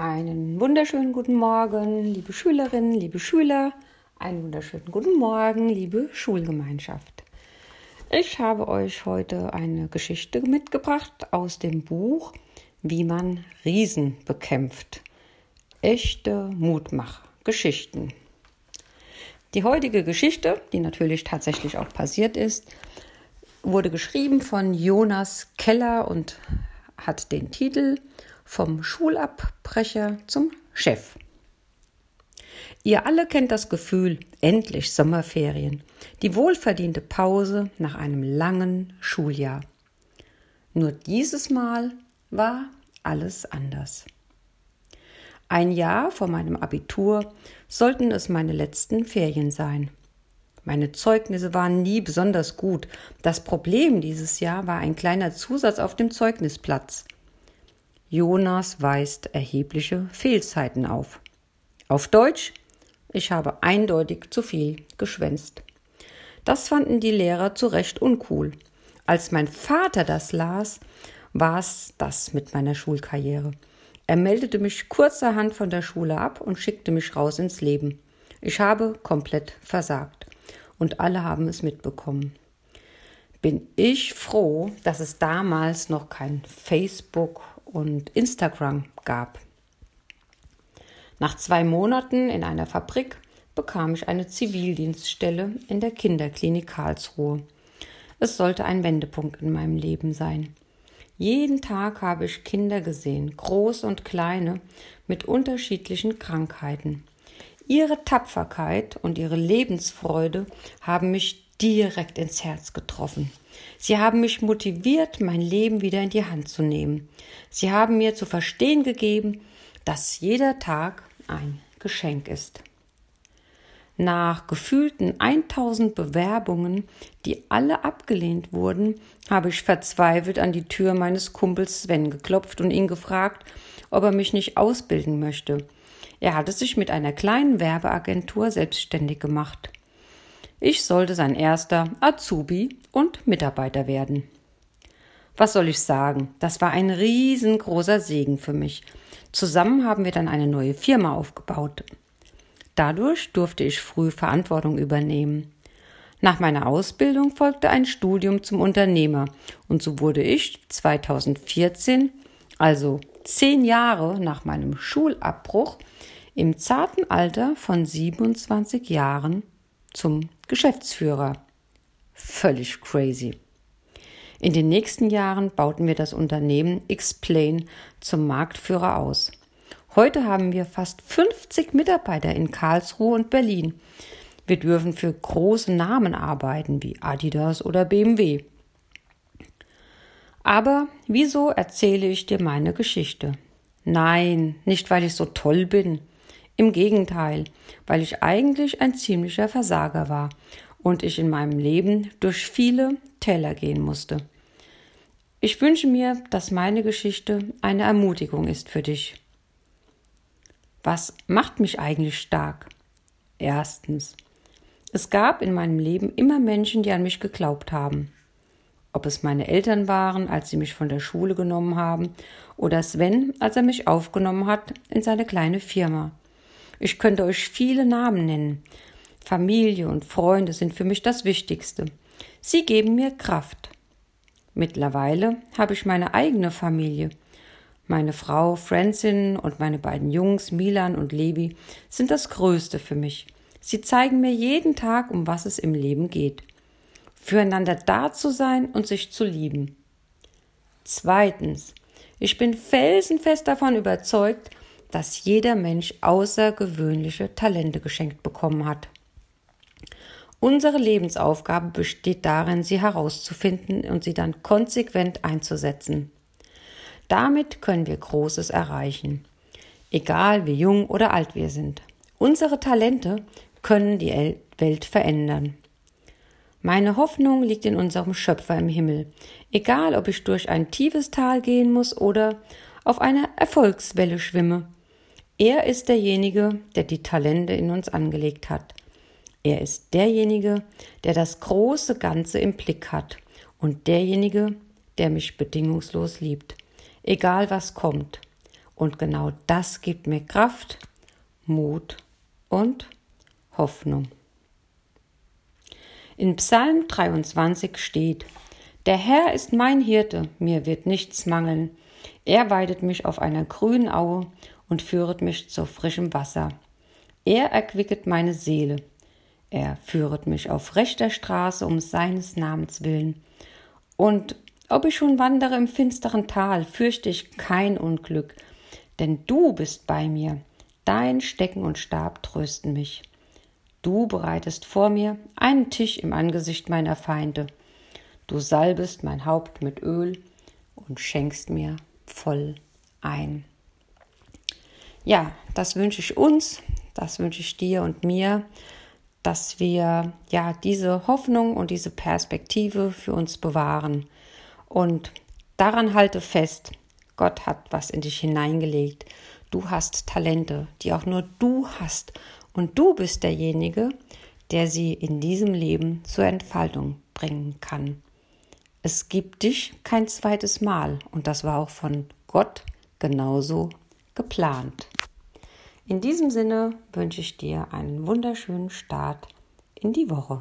Einen wunderschönen guten Morgen, liebe Schülerinnen, liebe Schüler. Einen wunderschönen guten Morgen, liebe Schulgemeinschaft. Ich habe euch heute eine Geschichte mitgebracht aus dem Buch Wie man Riesen bekämpft. Echte Mutmach-Geschichten. Die heutige Geschichte, die natürlich tatsächlich auch passiert ist, wurde geschrieben von Jonas Keller und hat den Titel vom Schulabbrecher zum Chef. Ihr alle kennt das Gefühl, endlich Sommerferien, die wohlverdiente Pause nach einem langen Schuljahr. Nur dieses Mal war alles anders. Ein Jahr vor meinem Abitur sollten es meine letzten Ferien sein. Meine Zeugnisse waren nie besonders gut. Das Problem dieses Jahr war ein kleiner Zusatz auf dem Zeugnisplatz. Jonas weist erhebliche Fehlzeiten auf. Auf Deutsch, ich habe eindeutig zu viel geschwänzt. Das fanden die Lehrer zu Recht uncool. Als mein Vater das las, war es das mit meiner Schulkarriere. Er meldete mich kurzerhand von der Schule ab und schickte mich raus ins Leben. Ich habe komplett versagt. Und alle haben es mitbekommen. Bin ich froh, dass es damals noch kein Facebook und Instagram gab. Nach zwei Monaten in einer Fabrik bekam ich eine Zivildienststelle in der Kinderklinik Karlsruhe. Es sollte ein Wendepunkt in meinem Leben sein. Jeden Tag habe ich Kinder gesehen, groß und kleine, mit unterschiedlichen Krankheiten. Ihre Tapferkeit und ihre Lebensfreude haben mich direkt ins Herz getroffen. Sie haben mich motiviert, mein Leben wieder in die Hand zu nehmen. Sie haben mir zu verstehen gegeben, dass jeder Tag ein Geschenk ist. Nach gefühlten 1000 Bewerbungen, die alle abgelehnt wurden, habe ich verzweifelt an die Tür meines Kumpels Sven geklopft und ihn gefragt, ob er mich nicht ausbilden möchte. Er hatte sich mit einer kleinen Werbeagentur selbstständig gemacht. Ich sollte sein erster Azubi und Mitarbeiter werden. Was soll ich sagen? Das war ein riesengroßer Segen für mich. Zusammen haben wir dann eine neue Firma aufgebaut. Dadurch durfte ich früh Verantwortung übernehmen. Nach meiner Ausbildung folgte ein Studium zum Unternehmer und so wurde ich 2014, also zehn Jahre nach meinem Schulabbruch, im zarten Alter von 27 Jahren zum Geschäftsführer. Völlig crazy. In den nächsten Jahren bauten wir das Unternehmen Explain zum Marktführer aus. Heute haben wir fast 50 Mitarbeiter in Karlsruhe und Berlin. Wir dürfen für große Namen arbeiten wie Adidas oder BMW. Aber wieso erzähle ich dir meine Geschichte? Nein, nicht weil ich so toll bin. Im Gegenteil, weil ich eigentlich ein ziemlicher Versager war und ich in meinem Leben durch viele Täler gehen musste. Ich wünsche mir, dass meine Geschichte eine Ermutigung ist für dich. Was macht mich eigentlich stark? Erstens. Es gab in meinem Leben immer Menschen, die an mich geglaubt haben. Ob es meine Eltern waren, als sie mich von der Schule genommen haben, oder Sven, als er mich aufgenommen hat in seine kleine Firma. Ich könnte euch viele Namen nennen. Familie und Freunde sind für mich das Wichtigste. Sie geben mir Kraft. Mittlerweile habe ich meine eigene Familie. Meine Frau Francine und meine beiden Jungs Milan und Levi sind das Größte für mich. Sie zeigen mir jeden Tag, um was es im Leben geht. Füreinander da zu sein und sich zu lieben. Zweitens. Ich bin felsenfest davon überzeugt, dass jeder Mensch außergewöhnliche Talente geschenkt bekommen hat. Unsere Lebensaufgabe besteht darin, sie herauszufinden und sie dann konsequent einzusetzen. Damit können wir Großes erreichen, egal wie jung oder alt wir sind. Unsere Talente können die Welt verändern. Meine Hoffnung liegt in unserem Schöpfer im Himmel, egal ob ich durch ein tiefes Tal gehen muss oder auf einer Erfolgswelle schwimme. Er ist derjenige, der die Talente in uns angelegt hat. Er ist derjenige, der das große Ganze im Blick hat und derjenige, der mich bedingungslos liebt, egal was kommt. Und genau das gibt mir Kraft, Mut und Hoffnung. In Psalm 23 steht, Der Herr ist mein Hirte, mir wird nichts mangeln. Er weidet mich auf einer grünen Aue und führet mich zu frischem Wasser. Er erquicket meine Seele. Er führet mich auf rechter Straße um seines Namens willen. Und ob ich schon wandere im finsteren Tal, fürchte ich kein Unglück, denn du bist bei mir, dein Stecken und Stab trösten mich. Du bereitest vor mir einen Tisch im Angesicht meiner Feinde. Du salbest mein Haupt mit Öl und schenkst mir voll ein. Ja, das wünsche ich uns, das wünsche ich dir und mir, dass wir ja diese Hoffnung und diese Perspektive für uns bewahren. Und daran halte fest, Gott hat was in dich hineingelegt. Du hast Talente, die auch nur du hast. Und du bist derjenige, der sie in diesem Leben zur Entfaltung bringen kann. Es gibt dich kein zweites Mal und das war auch von Gott genauso geplant. In diesem Sinne wünsche ich dir einen wunderschönen Start in die Woche.